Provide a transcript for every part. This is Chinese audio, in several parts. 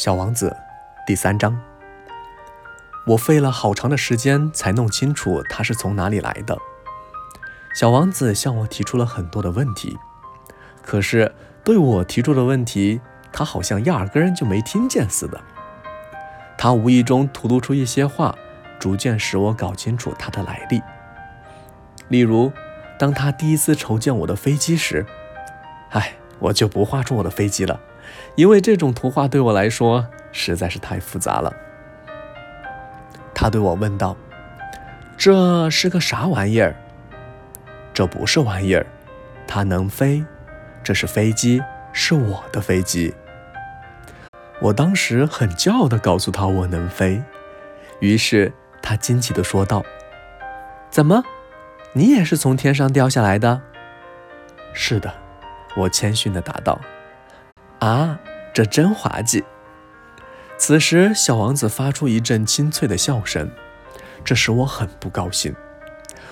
小王子，第三章。我费了好长的时间才弄清楚他是从哪里来的。小王子向我提出了很多的问题，可是对我提出的问题，他好像压根儿就没听见似的。他无意中吐露出一些话，逐渐使我搞清楚他的来历。例如，当他第一次瞅见我的飞机时，唉，我就不画出我的飞机了。因为这种图画对我来说实在是太复杂了。他对我问道：“这是个啥玩意儿？”“这不是玩意儿，它能飞。这是飞机，是我的飞机。”我当时很骄傲地告诉他我能飞，于是他惊奇地说道：“怎么，你也是从天上掉下来的？”“是的。”我谦逊地答道。啊，这真滑稽！此时，小王子发出一阵清脆的笑声，这使我很不高兴。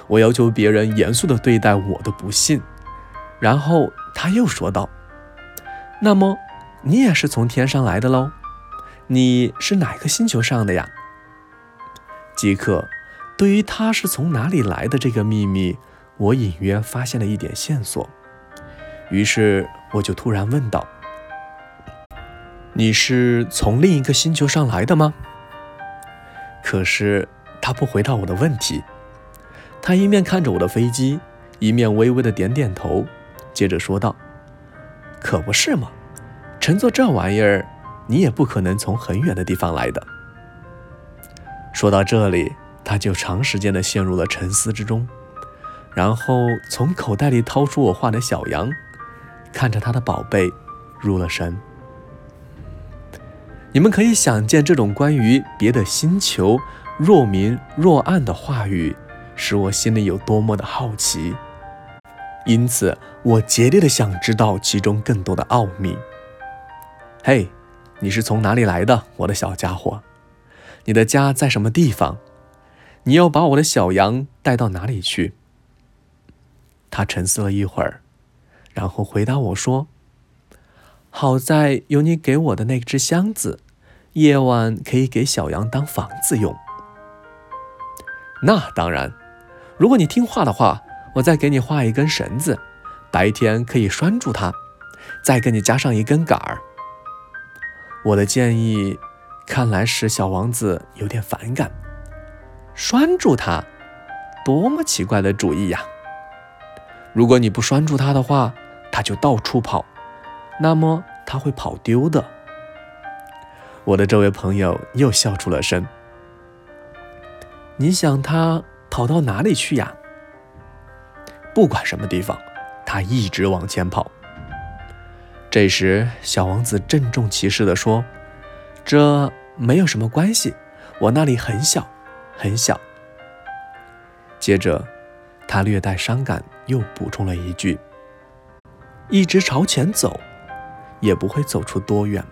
我要求别人严肃地对待我的不幸。然后他又说道：“那么，你也是从天上来的喽？你是哪个星球上的呀？”即刻，对于他是从哪里来的这个秘密，我隐约发现了一点线索。于是，我就突然问道。你是从另一个星球上来的吗？可是他不回答我的问题，他一面看着我的飞机，一面微微的点点头，接着说道：“可不是嘛，乘坐这玩意儿，你也不可能从很远的地方来的。”说到这里，他就长时间的陷入了沉思之中，然后从口袋里掏出我画的小羊，看着他的宝贝，入了神。你们可以想见，这种关于别的星球若明若暗的话语，使我心里有多么的好奇。因此，我竭力的想知道其中更多的奥秘。嘿，你是从哪里来的，我的小家伙？你的家在什么地方？你要把我的小羊带到哪里去？他沉思了一会儿，然后回答我说。好在有你给我的那只箱子，夜晚可以给小羊当房子用。那当然，如果你听话的话，我再给你画一根绳子，白天可以拴住它，再给你加上一根杆儿。我的建议看来使小王子有点反感。拴住它，多么奇怪的主意呀！如果你不拴住它的话，它就到处跑。那么他会跑丢的。我的这位朋友又笑出了声。你想他跑到哪里去呀？不管什么地方，他一直往前跑。这时，小王子郑重其事地说：“这没有什么关系，我那里很小，很小。”接着，他略带伤感又补充了一句：“一直朝前走。”也不会走出多远。